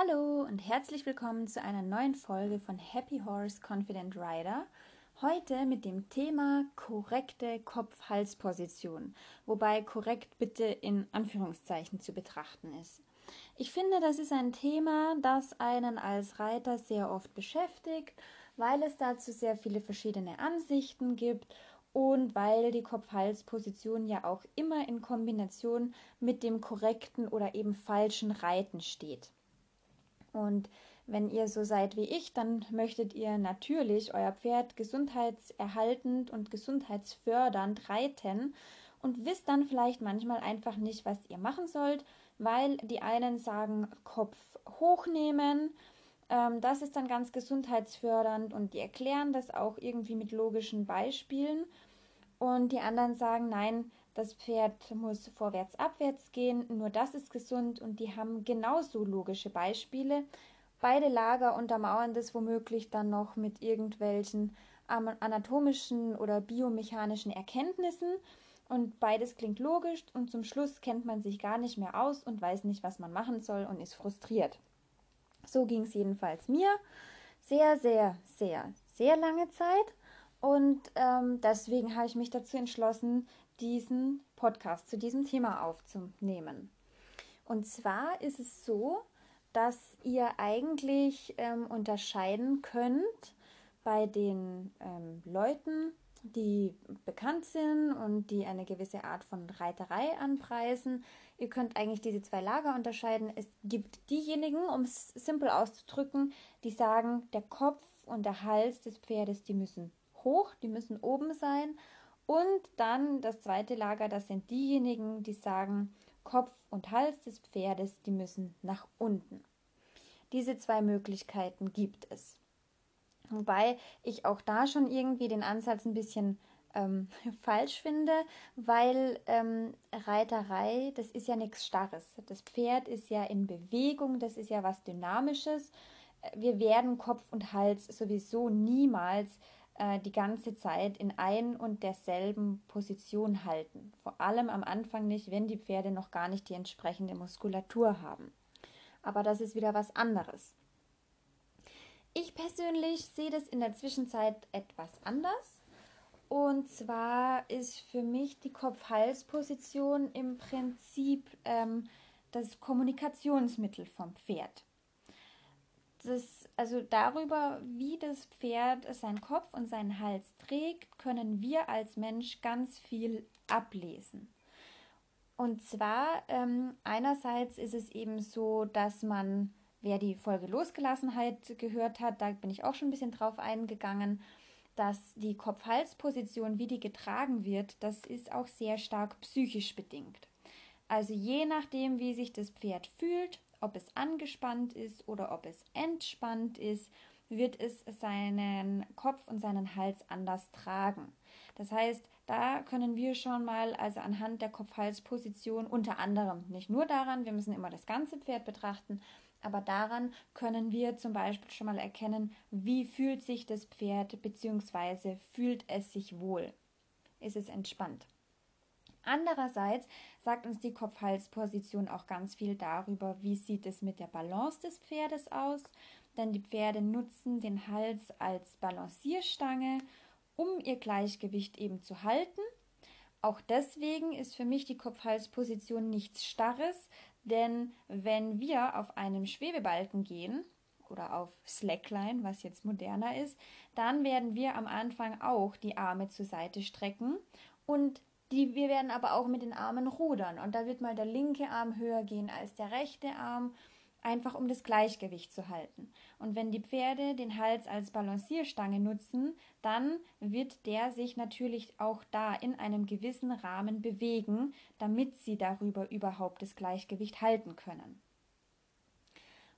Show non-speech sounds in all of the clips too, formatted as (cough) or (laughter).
Hallo und herzlich willkommen zu einer neuen Folge von Happy Horse Confident Rider. Heute mit dem Thema korrekte Kopf-Hals-Position, wobei korrekt bitte in Anführungszeichen zu betrachten ist. Ich finde, das ist ein Thema, das einen als Reiter sehr oft beschäftigt, weil es dazu sehr viele verschiedene Ansichten gibt und weil die Kopf-Hals-Position ja auch immer in Kombination mit dem korrekten oder eben falschen Reiten steht. Und wenn ihr so seid wie ich, dann möchtet ihr natürlich euer Pferd gesundheitserhaltend und gesundheitsfördernd reiten und wisst dann vielleicht manchmal einfach nicht, was ihr machen sollt, weil die einen sagen, Kopf hochnehmen, ähm, das ist dann ganz gesundheitsfördernd und die erklären das auch irgendwie mit logischen Beispielen. Und die anderen sagen, nein, das Pferd muss vorwärts, abwärts gehen, nur das ist gesund und die haben genauso logische Beispiele. Beide Lager untermauern das womöglich dann noch mit irgendwelchen anatomischen oder biomechanischen Erkenntnissen und beides klingt logisch und zum Schluss kennt man sich gar nicht mehr aus und weiß nicht, was man machen soll und ist frustriert. So ging es jedenfalls mir sehr, sehr, sehr, sehr lange Zeit und ähm, deswegen habe ich mich dazu entschlossen, diesen Podcast zu diesem Thema aufzunehmen. Und zwar ist es so, dass ihr eigentlich ähm, unterscheiden könnt bei den ähm, Leuten, die bekannt sind und die eine gewisse Art von Reiterei anpreisen. Ihr könnt eigentlich diese zwei Lager unterscheiden. Es gibt diejenigen, um es simpel auszudrücken, die sagen, der Kopf und der Hals des Pferdes, die müssen hoch, die müssen oben sein. Und dann das zweite Lager, das sind diejenigen, die sagen, Kopf und Hals des Pferdes, die müssen nach unten. Diese zwei Möglichkeiten gibt es. Wobei ich auch da schon irgendwie den Ansatz ein bisschen ähm, (laughs) falsch finde, weil ähm, Reiterei, das ist ja nichts Starres. Das Pferd ist ja in Bewegung, das ist ja was Dynamisches. Wir werden Kopf und Hals sowieso niemals äh, die ganze Zeit in ein und derselben Position halten. Vor allem am Anfang nicht, wenn die Pferde noch gar nicht die entsprechende Muskulatur haben. Aber das ist wieder was anderes. Ich persönlich sehe das in der Zwischenzeit etwas anders. Und zwar ist für mich die Kopf-Hals-Position im Prinzip ähm, das Kommunikationsmittel vom Pferd das, also darüber, wie das Pferd seinen Kopf und seinen Hals trägt, können wir als Mensch ganz viel ablesen. Und zwar ähm, einerseits ist es eben so, dass man, wer die Folge Losgelassenheit gehört hat, da bin ich auch schon ein bisschen drauf eingegangen, dass die Kopf-Hals-Position, wie die getragen wird, das ist auch sehr stark psychisch bedingt. Also je nachdem, wie sich das Pferd fühlt, ob es angespannt ist oder ob es entspannt ist, wird es seinen Kopf und seinen Hals anders tragen. Das heißt, da können wir schon mal, also anhand der Kopf-Hals-Position, unter anderem nicht nur daran, wir müssen immer das ganze Pferd betrachten, aber daran können wir zum Beispiel schon mal erkennen, wie fühlt sich das Pferd bzw. fühlt es sich wohl. Ist es entspannt? Andererseits sagt uns die Kopf-Hals-Position auch ganz viel darüber, wie sieht es mit der Balance des Pferdes aus, denn die Pferde nutzen den Hals als Balancierstange, um ihr Gleichgewicht eben zu halten. Auch deswegen ist für mich die Kopf-Hals-Position nichts Starres, denn wenn wir auf einem Schwebebalken gehen oder auf Slackline, was jetzt moderner ist, dann werden wir am Anfang auch die Arme zur Seite strecken und die, wir werden aber auch mit den Armen rudern und da wird mal der linke Arm höher gehen als der rechte Arm, einfach um das Gleichgewicht zu halten. Und wenn die Pferde den Hals als Balancierstange nutzen, dann wird der sich natürlich auch da in einem gewissen Rahmen bewegen, damit sie darüber überhaupt das Gleichgewicht halten können.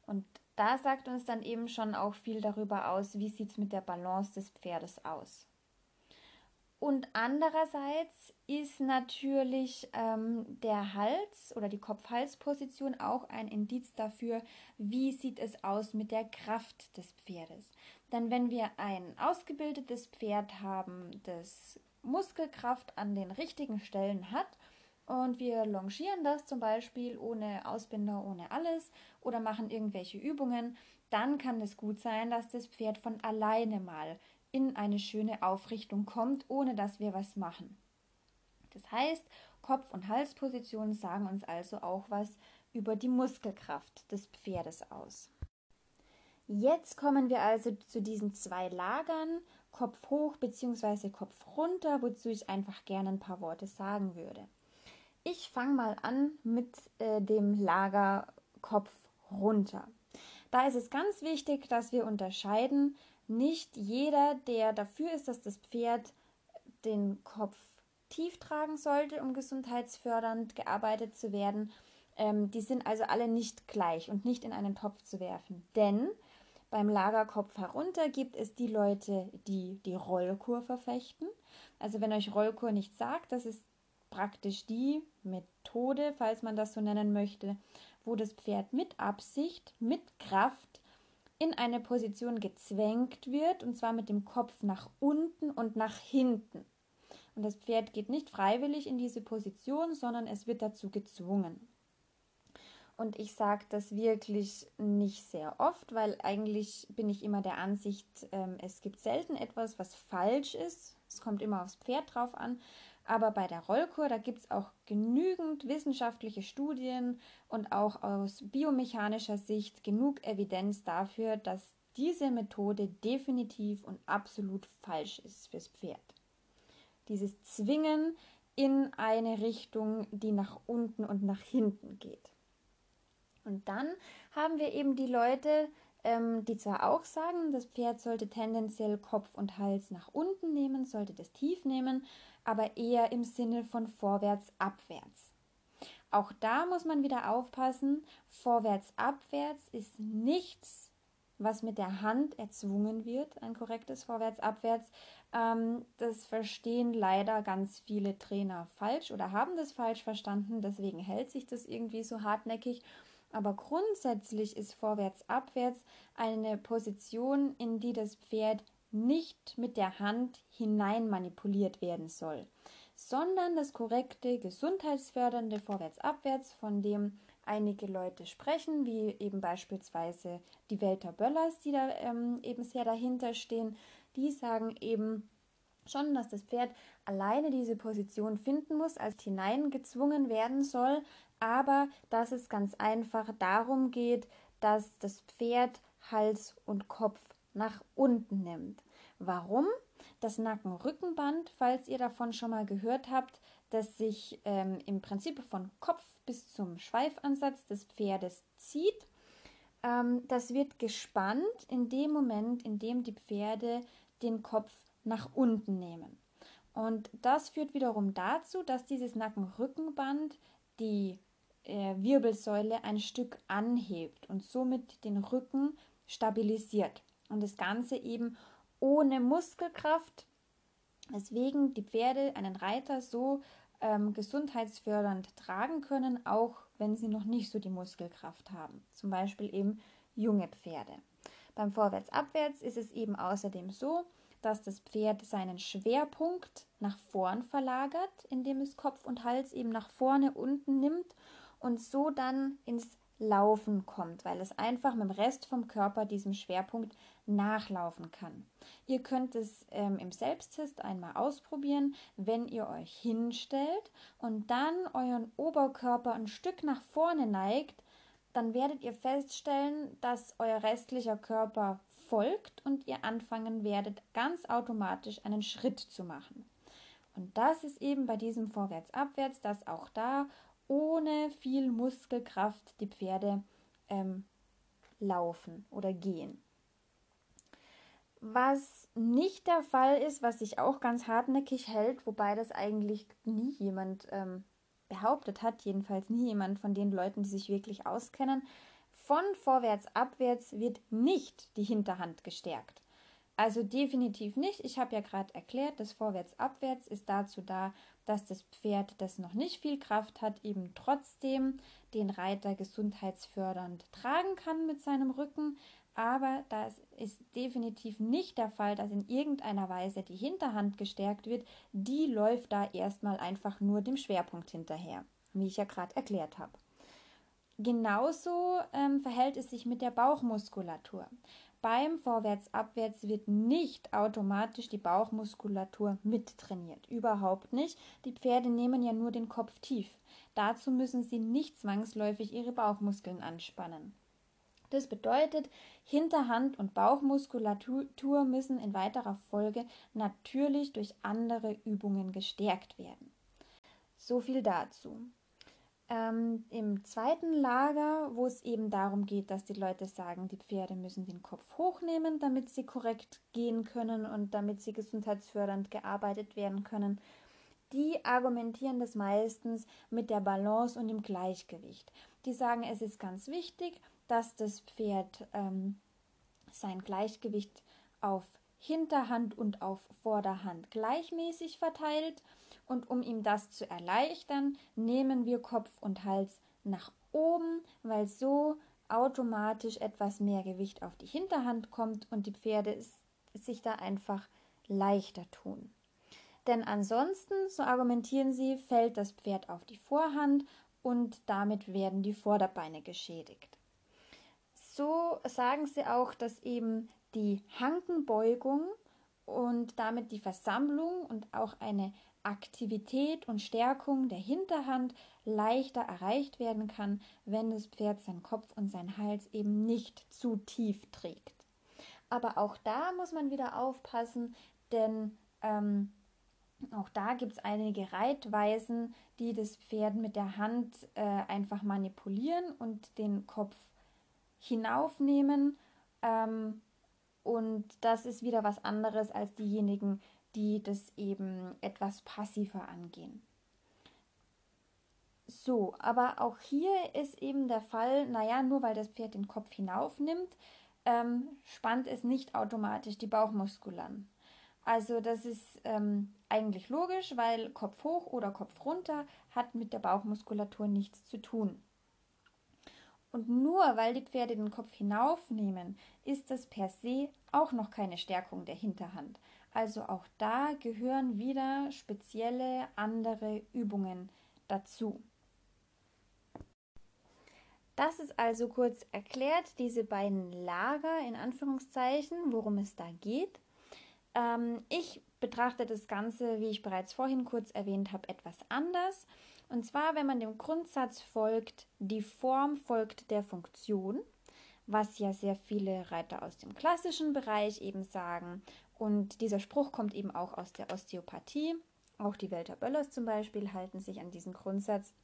Und da sagt uns dann eben schon auch viel darüber aus, wie sieht es mit der Balance des Pferdes aus. Und andererseits ist natürlich ähm, der Hals oder die Kopf-Hals-Position auch ein Indiz dafür, wie sieht es aus mit der Kraft des Pferdes. Denn wenn wir ein ausgebildetes Pferd haben, das Muskelkraft an den richtigen Stellen hat und wir longieren das zum Beispiel ohne Ausbinder, ohne alles oder machen irgendwelche Übungen, dann kann es gut sein, dass das Pferd von alleine mal in eine schöne Aufrichtung kommt, ohne dass wir was machen. Das heißt, Kopf- und Halspositionen sagen uns also auch was über die Muskelkraft des Pferdes aus. Jetzt kommen wir also zu diesen zwei Lagern, Kopf hoch bzw. Kopf runter, wozu ich einfach gerne ein paar Worte sagen würde. Ich fange mal an mit äh, dem Lager Kopf runter. Da ist es ganz wichtig, dass wir unterscheiden, nicht jeder, der dafür ist, dass das Pferd den Kopf tief tragen sollte, um gesundheitsfördernd gearbeitet zu werden, ähm, die sind also alle nicht gleich und nicht in einen Topf zu werfen. Denn beim Lagerkopf herunter gibt es die Leute, die die Rollkur verfechten. Also wenn euch Rollkur nicht sagt, das ist praktisch die Methode, falls man das so nennen möchte, wo das Pferd mit Absicht, mit Kraft in eine Position gezwängt wird, und zwar mit dem Kopf nach unten und nach hinten. Und das Pferd geht nicht freiwillig in diese Position, sondern es wird dazu gezwungen. Und ich sage das wirklich nicht sehr oft, weil eigentlich bin ich immer der Ansicht, ähm, es gibt selten etwas, was falsch ist. Es kommt immer aufs Pferd drauf an. Aber bei der Rollkur, da gibt es auch genügend wissenschaftliche Studien und auch aus biomechanischer Sicht genug Evidenz dafür, dass diese Methode definitiv und absolut falsch ist fürs Pferd. Dieses Zwingen in eine Richtung, die nach unten und nach hinten geht. Und dann haben wir eben die Leute, ähm, die zwar auch sagen, das Pferd sollte tendenziell Kopf und Hals nach unten nehmen, sollte das tief nehmen, aber eher im Sinne von vorwärts, abwärts. Auch da muss man wieder aufpassen, vorwärts, abwärts ist nichts, was mit der Hand erzwungen wird, ein korrektes vorwärts, abwärts. Ähm, das verstehen leider ganz viele Trainer falsch oder haben das falsch verstanden, deswegen hält sich das irgendwie so hartnäckig aber grundsätzlich ist vorwärts-abwärts eine Position, in die das Pferd nicht mit der Hand hinein manipuliert werden soll, sondern das korrekte, gesundheitsfördernde Vorwärts-Abwärts, von dem einige Leute sprechen, wie eben beispielsweise die Welter Böllers, die da ähm, eben sehr dahinter stehen, die sagen eben schon, dass das Pferd alleine diese Position finden muss, als hineingezwungen werden soll, aber dass es ganz einfach darum geht, dass das Pferd Hals und Kopf nach unten nimmt. Warum? Das Nacken-Rückenband, falls ihr davon schon mal gehört habt, das sich ähm, im Prinzip von Kopf bis zum Schweifansatz des Pferdes zieht, ähm, das wird gespannt in dem Moment, in dem die Pferde den Kopf nach unten nehmen. Und das führt wiederum dazu, dass dieses Nacken-Rückenband die äh, Wirbelsäule ein Stück anhebt und somit den Rücken stabilisiert. Und das Ganze eben ohne Muskelkraft, weswegen die Pferde einen Reiter so ähm, gesundheitsfördernd tragen können, auch wenn sie noch nicht so die Muskelkraft haben. Zum Beispiel eben junge Pferde. Beim Vorwärts-Abwärts ist es eben außerdem so, dass das Pferd seinen Schwerpunkt nach vorn verlagert, indem es Kopf und Hals eben nach vorne unten nimmt und so dann ins Laufen kommt, weil es einfach mit dem Rest vom Körper diesem Schwerpunkt nachlaufen kann. Ihr könnt es ähm, im Selbsttest einmal ausprobieren, wenn ihr euch hinstellt und dann euren Oberkörper ein Stück nach vorne neigt, dann werdet ihr feststellen, dass euer restlicher Körper folgt und ihr anfangen werdet, ganz automatisch einen Schritt zu machen. Und das ist eben bei diesem Vorwärts-Abwärts, dass auch da ohne viel Muskelkraft die Pferde ähm, laufen oder gehen. Was nicht der Fall ist, was sich auch ganz hartnäckig hält, wobei das eigentlich nie jemand ähm, behauptet hat, jedenfalls nie jemand von den Leuten, die sich wirklich auskennen, von vorwärts abwärts wird nicht die Hinterhand gestärkt. Also definitiv nicht. Ich habe ja gerade erklärt, das Vorwärts-Abwärts ist dazu da, dass das Pferd, das noch nicht viel Kraft hat, eben trotzdem den Reiter gesundheitsfördernd tragen kann mit seinem Rücken. Aber das ist definitiv nicht der Fall, dass in irgendeiner Weise die Hinterhand gestärkt wird. Die läuft da erstmal einfach nur dem Schwerpunkt hinterher, wie ich ja gerade erklärt habe. Genauso ähm, verhält es sich mit der Bauchmuskulatur. Beim Vorwärts-Abwärts wird nicht automatisch die Bauchmuskulatur mittrainiert. Überhaupt nicht. Die Pferde nehmen ja nur den Kopf tief. Dazu müssen sie nicht zwangsläufig ihre Bauchmuskeln anspannen. Das bedeutet, Hinterhand- und Bauchmuskulatur müssen in weiterer Folge natürlich durch andere Übungen gestärkt werden. So viel dazu. Ähm, Im zweiten Lager, wo es eben darum geht, dass die Leute sagen, die Pferde müssen den Kopf hochnehmen, damit sie korrekt gehen können und damit sie gesundheitsfördernd gearbeitet werden können, die argumentieren das meistens mit der Balance und dem Gleichgewicht. Die sagen, es ist ganz wichtig, dass das Pferd ähm, sein Gleichgewicht auf Hinterhand und auf Vorderhand gleichmäßig verteilt und um ihm das zu erleichtern, nehmen wir Kopf und Hals nach oben, weil so automatisch etwas mehr Gewicht auf die Hinterhand kommt und die Pferde sich da einfach leichter tun. Denn ansonsten, so argumentieren sie, fällt das Pferd auf die Vorhand und damit werden die Vorderbeine geschädigt. So sagen sie auch, dass eben die Hankenbeugung und damit die Versammlung und auch eine Aktivität und Stärkung der Hinterhand leichter erreicht werden kann, wenn das Pferd seinen Kopf und seinen Hals eben nicht zu tief trägt. Aber auch da muss man wieder aufpassen, denn ähm, auch da gibt es einige Reitweisen, die das Pferd mit der Hand äh, einfach manipulieren und den Kopf hinaufnehmen. Ähm, und das ist wieder was anderes als diejenigen, die das eben etwas passiver angehen. So, aber auch hier ist eben der Fall, naja, nur weil das Pferd den Kopf hinaufnimmt, ähm, spannt es nicht automatisch die Bauchmuskeln. Also das ist ähm, eigentlich logisch, weil Kopf hoch oder Kopf runter hat mit der Bauchmuskulatur nichts zu tun. Und nur weil die Pferde den Kopf hinaufnehmen, ist das per se auch noch keine Stärkung der Hinterhand. Also auch da gehören wieder spezielle andere Übungen dazu. Das ist also kurz erklärt, diese beiden Lager in Anführungszeichen, worum es da geht. Ähm, ich betrachte das Ganze, wie ich bereits vorhin kurz erwähnt habe, etwas anders. Und zwar, wenn man dem Grundsatz folgt, die Form folgt der Funktion, was ja sehr viele Reiter aus dem klassischen Bereich eben sagen. Und dieser Spruch kommt eben auch aus der Osteopathie. Auch die Welter Böllers zum Beispiel halten sich an diesen Grundsatz.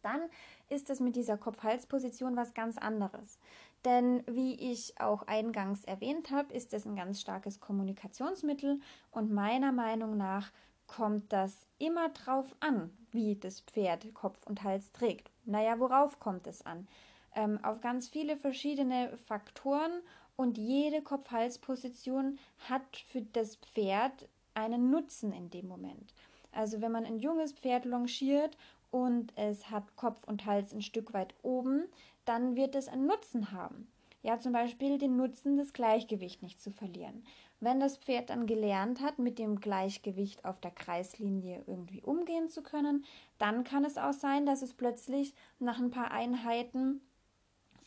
Dann ist es mit dieser Kopf-Hals-Position was ganz anderes. Denn wie ich auch eingangs erwähnt habe, ist es ein ganz starkes Kommunikationsmittel und meiner Meinung nach kommt das immer drauf an, wie das Pferd Kopf und Hals trägt. Naja, worauf kommt es an? Ähm, auf ganz viele verschiedene Faktoren und jede Kopf-Hals-Position hat für das Pferd einen Nutzen in dem Moment. Also wenn man ein junges Pferd longiert und es hat Kopf und Hals ein Stück weit oben, dann wird es einen Nutzen haben. Ja, zum Beispiel den Nutzen, das Gleichgewicht nicht zu verlieren. Wenn das Pferd dann gelernt hat, mit dem Gleichgewicht auf der Kreislinie irgendwie umgehen zu können, dann kann es auch sein, dass es plötzlich nach ein paar Einheiten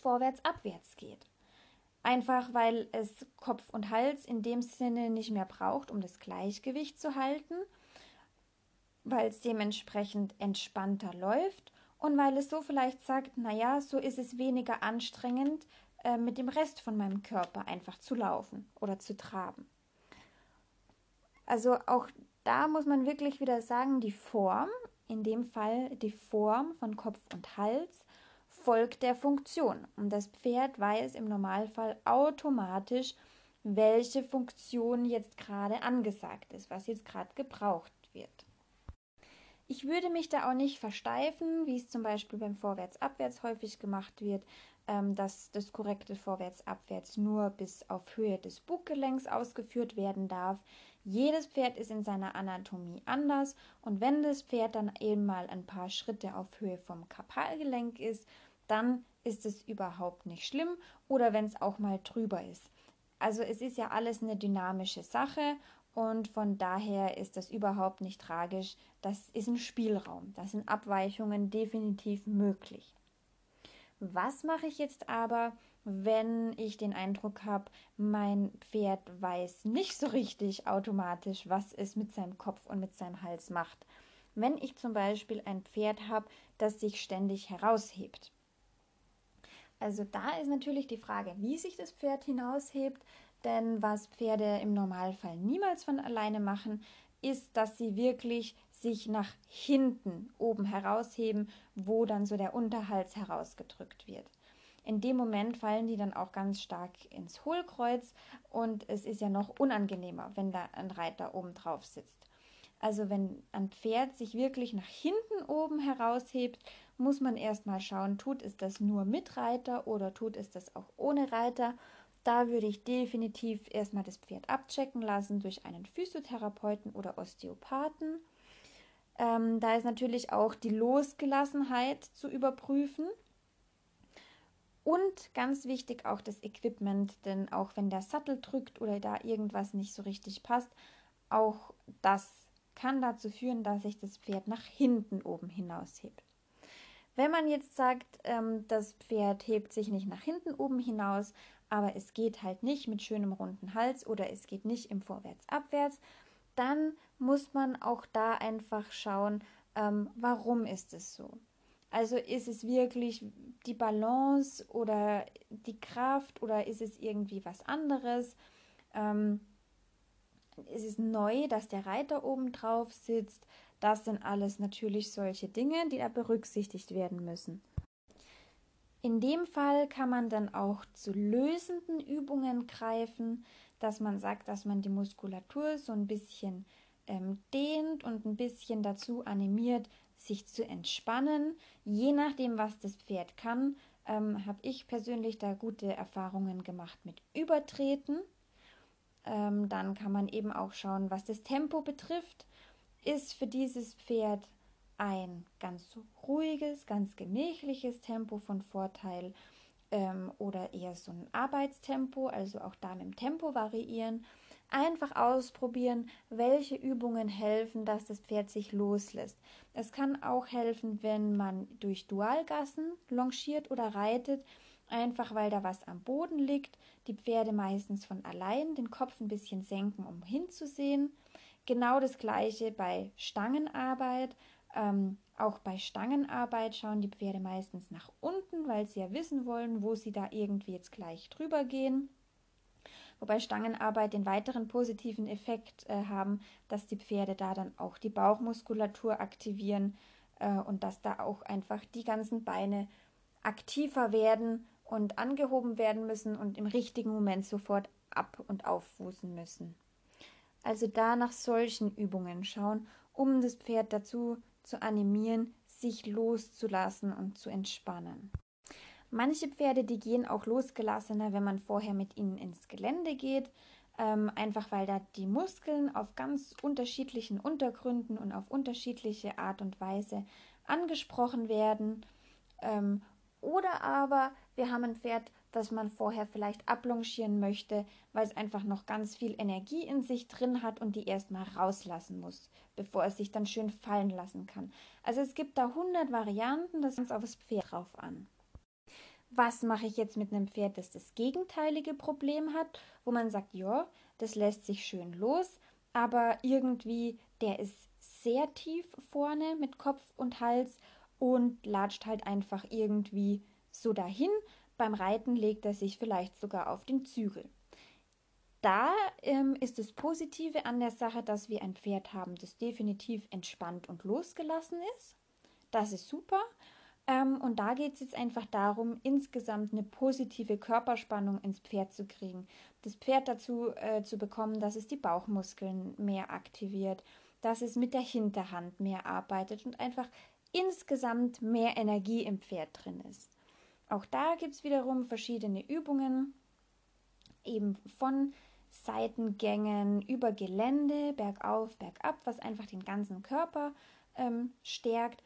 vorwärts, abwärts geht. Einfach weil es Kopf und Hals in dem Sinne nicht mehr braucht, um das Gleichgewicht zu halten, weil es dementsprechend entspannter läuft und weil es so vielleicht sagt, naja, so ist es weniger anstrengend, äh, mit dem Rest von meinem Körper einfach zu laufen oder zu traben. Also auch da muss man wirklich wieder sagen, die Form, in dem Fall die Form von Kopf und Hals, folgt der Funktion. Und das Pferd weiß im Normalfall automatisch, welche Funktion jetzt gerade angesagt ist, was jetzt gerade gebraucht wird. Ich würde mich da auch nicht versteifen, wie es zum Beispiel beim Vorwärts-Abwärts häufig gemacht wird, ähm, dass das korrekte Vorwärts-Abwärts nur bis auf Höhe des Buggelenks ausgeführt werden darf. Jedes Pferd ist in seiner Anatomie anders und wenn das Pferd dann eben mal ein paar Schritte auf Höhe vom Kapalgelenk ist, dann ist es überhaupt nicht schlimm oder wenn es auch mal drüber ist. Also es ist ja alles eine dynamische Sache und von daher ist das überhaupt nicht tragisch. Das ist ein Spielraum. Da sind Abweichungen definitiv möglich. Was mache ich jetzt aber, wenn ich den Eindruck habe, mein Pferd weiß nicht so richtig automatisch, was es mit seinem Kopf und mit seinem Hals macht? Wenn ich zum Beispiel ein Pferd habe, das sich ständig heraushebt. Also da ist natürlich die Frage, wie sich das Pferd hinaushebt, denn was Pferde im Normalfall niemals von alleine machen, ist, dass sie wirklich sich nach hinten oben herausheben, wo dann so der Unterhals herausgedrückt wird. In dem Moment fallen die dann auch ganz stark ins Hohlkreuz und es ist ja noch unangenehmer, wenn da ein Reiter oben drauf sitzt. Also wenn ein Pferd sich wirklich nach hinten oben heraushebt, muss man erstmal schauen, tut es das nur mit Reiter oder tut es das auch ohne Reiter. Da würde ich definitiv erstmal das Pferd abchecken lassen durch einen Physiotherapeuten oder Osteopathen. Ähm, da ist natürlich auch die Losgelassenheit zu überprüfen. Und ganz wichtig auch das Equipment, denn auch wenn der Sattel drückt oder da irgendwas nicht so richtig passt, auch das kann dazu führen, dass sich das Pferd nach hinten oben hinaushebt. Wenn man jetzt sagt, ähm, das Pferd hebt sich nicht nach hinten oben hinaus, aber es geht halt nicht mit schönem runden Hals oder es geht nicht im Vorwärts-Abwärts, dann muss man auch da einfach schauen, ähm, warum ist es so. Also ist es wirklich die Balance oder die Kraft oder ist es irgendwie was anderes? Ähm, ist es neu, dass der Reiter oben drauf sitzt? Das sind alles natürlich solche Dinge, die da berücksichtigt werden müssen. In dem Fall kann man dann auch zu lösenden Übungen greifen, dass man sagt, dass man die Muskulatur so ein bisschen ähm, dehnt und ein bisschen dazu animiert, sich zu entspannen. Je nachdem, was das Pferd kann, ähm, habe ich persönlich da gute Erfahrungen gemacht mit Übertreten. Ähm, dann kann man eben auch schauen, was das Tempo betrifft. Ist für dieses Pferd ein ganz ruhiges, ganz gemächliches Tempo von Vorteil ähm, oder eher so ein Arbeitstempo, also auch da mit dem Tempo variieren. Einfach ausprobieren, welche Übungen helfen, dass das Pferd sich loslässt. Es kann auch helfen, wenn man durch Dualgassen longiert oder reitet, einfach weil da was am Boden liegt. Die Pferde meistens von allein den Kopf ein bisschen senken, um hinzusehen. Genau das gleiche bei Stangenarbeit. Ähm, auch bei Stangenarbeit schauen die Pferde meistens nach unten, weil sie ja wissen wollen, wo sie da irgendwie jetzt gleich drüber gehen wobei Stangenarbeit den weiteren positiven Effekt äh, haben, dass die Pferde da dann auch die Bauchmuskulatur aktivieren äh, und dass da auch einfach die ganzen Beine aktiver werden und angehoben werden müssen und im richtigen Moment sofort ab und auffußen müssen. Also da nach solchen Übungen schauen, um das Pferd dazu zu animieren, sich loszulassen und zu entspannen. Manche Pferde, die gehen auch losgelassener, wenn man vorher mit ihnen ins Gelände geht, ähm, einfach weil da die Muskeln auf ganz unterschiedlichen Untergründen und auf unterschiedliche Art und Weise angesprochen werden. Ähm, oder aber wir haben ein Pferd, das man vorher vielleicht ablongieren möchte, weil es einfach noch ganz viel Energie in sich drin hat und die erstmal rauslassen muss, bevor es sich dann schön fallen lassen kann. Also es gibt da 100 Varianten, das kommt aufs Pferd drauf an was mache ich jetzt mit einem Pferd, das das gegenteilige Problem hat, wo man sagt, ja, das lässt sich schön los, aber irgendwie der ist sehr tief vorne mit Kopf und Hals und latscht halt einfach irgendwie so dahin. Beim Reiten legt er sich vielleicht sogar auf den Zügel. Da ähm, ist das Positive an der Sache, dass wir ein Pferd haben, das definitiv entspannt und losgelassen ist. Das ist super. Ähm, und da geht es jetzt einfach darum, insgesamt eine positive Körperspannung ins Pferd zu kriegen. Das Pferd dazu äh, zu bekommen, dass es die Bauchmuskeln mehr aktiviert, dass es mit der Hinterhand mehr arbeitet und einfach insgesamt mehr Energie im Pferd drin ist. Auch da gibt es wiederum verschiedene Übungen, eben von Seitengängen über Gelände, bergauf, bergab, was einfach den ganzen Körper ähm, stärkt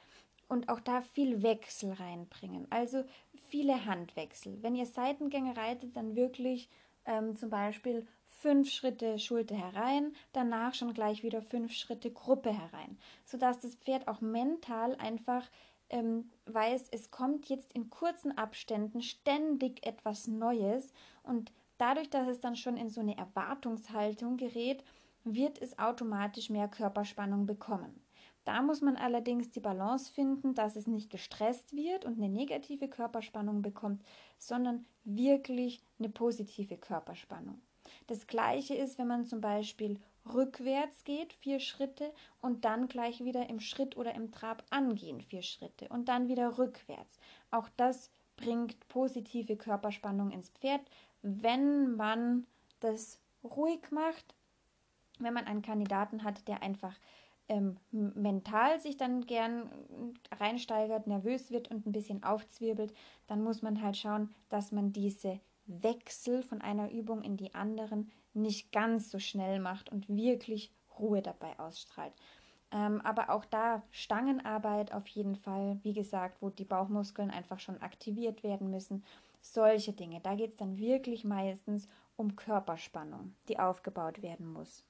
und auch da viel Wechsel reinbringen. Also viele Handwechsel. Wenn ihr Seitengänge reitet, dann wirklich ähm, zum Beispiel fünf Schritte Schulter herein, danach schon gleich wieder fünf Schritte Gruppe herein, sodass das Pferd auch mental einfach ähm, weiß, es kommt jetzt in kurzen Abständen ständig etwas Neues und dadurch, dass es dann schon in so eine Erwartungshaltung gerät, wird es automatisch mehr Körperspannung bekommen. Da muss man allerdings die Balance finden, dass es nicht gestresst wird und eine negative Körperspannung bekommt, sondern wirklich eine positive Körperspannung. Das gleiche ist, wenn man zum Beispiel rückwärts geht, vier Schritte, und dann gleich wieder im Schritt oder im Trab angehen, vier Schritte, und dann wieder rückwärts. Auch das bringt positive Körperspannung ins Pferd, wenn man das ruhig macht, wenn man einen Kandidaten hat, der einfach ähm, mental sich dann gern reinsteigert, nervös wird und ein bisschen aufzwirbelt, dann muss man halt schauen, dass man diese Wechsel von einer Übung in die anderen nicht ganz so schnell macht und wirklich Ruhe dabei ausstrahlt. Ähm, aber auch da Stangenarbeit auf jeden Fall, wie gesagt, wo die Bauchmuskeln einfach schon aktiviert werden müssen. Solche Dinge. Da geht es dann wirklich meistens um Körperspannung, die aufgebaut werden muss.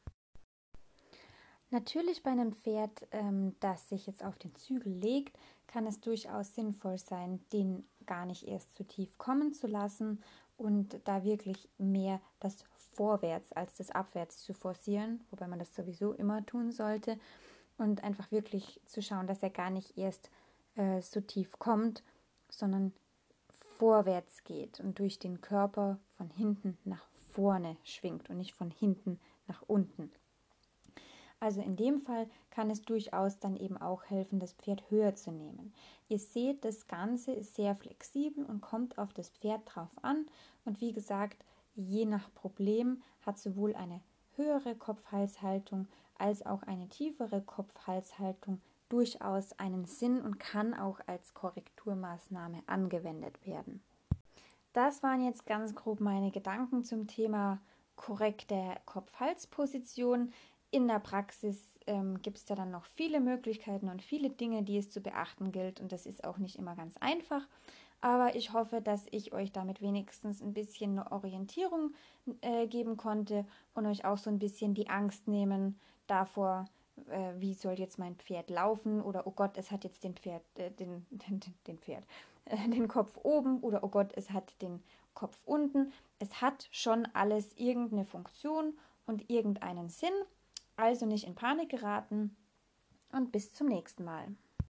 Natürlich bei einem Pferd, ähm, das sich jetzt auf den Zügel legt, kann es durchaus sinnvoll sein, den gar nicht erst zu tief kommen zu lassen und da wirklich mehr das Vorwärts als das Abwärts zu forcieren, wobei man das sowieso immer tun sollte und einfach wirklich zu schauen, dass er gar nicht erst äh, so tief kommt, sondern vorwärts geht und durch den Körper von hinten nach vorne schwingt und nicht von hinten nach unten. Also in dem Fall kann es durchaus dann eben auch helfen, das Pferd höher zu nehmen. Ihr seht, das Ganze ist sehr flexibel und kommt auf das Pferd drauf an. Und wie gesagt, je nach Problem hat sowohl eine höhere Kopf-Hals-Haltung als auch eine tiefere Kopf-Hals-Haltung durchaus einen Sinn und kann auch als Korrekturmaßnahme angewendet werden. Das waren jetzt ganz grob meine Gedanken zum Thema korrekte Kopf-Hals-Position. In der Praxis ähm, gibt es da dann noch viele Möglichkeiten und viele Dinge, die es zu beachten gilt. Und das ist auch nicht immer ganz einfach. Aber ich hoffe, dass ich euch damit wenigstens ein bisschen eine Orientierung äh, geben konnte und euch auch so ein bisschen die Angst nehmen davor, äh, wie soll jetzt mein Pferd laufen oder oh Gott, es hat jetzt den Pferd, äh, den, (laughs) den, den Pferd, äh, den Kopf oben oder oh Gott, es hat den Kopf unten. Es hat schon alles irgendeine Funktion und irgendeinen Sinn also nicht in Panik geraten und bis zum nächsten Mal.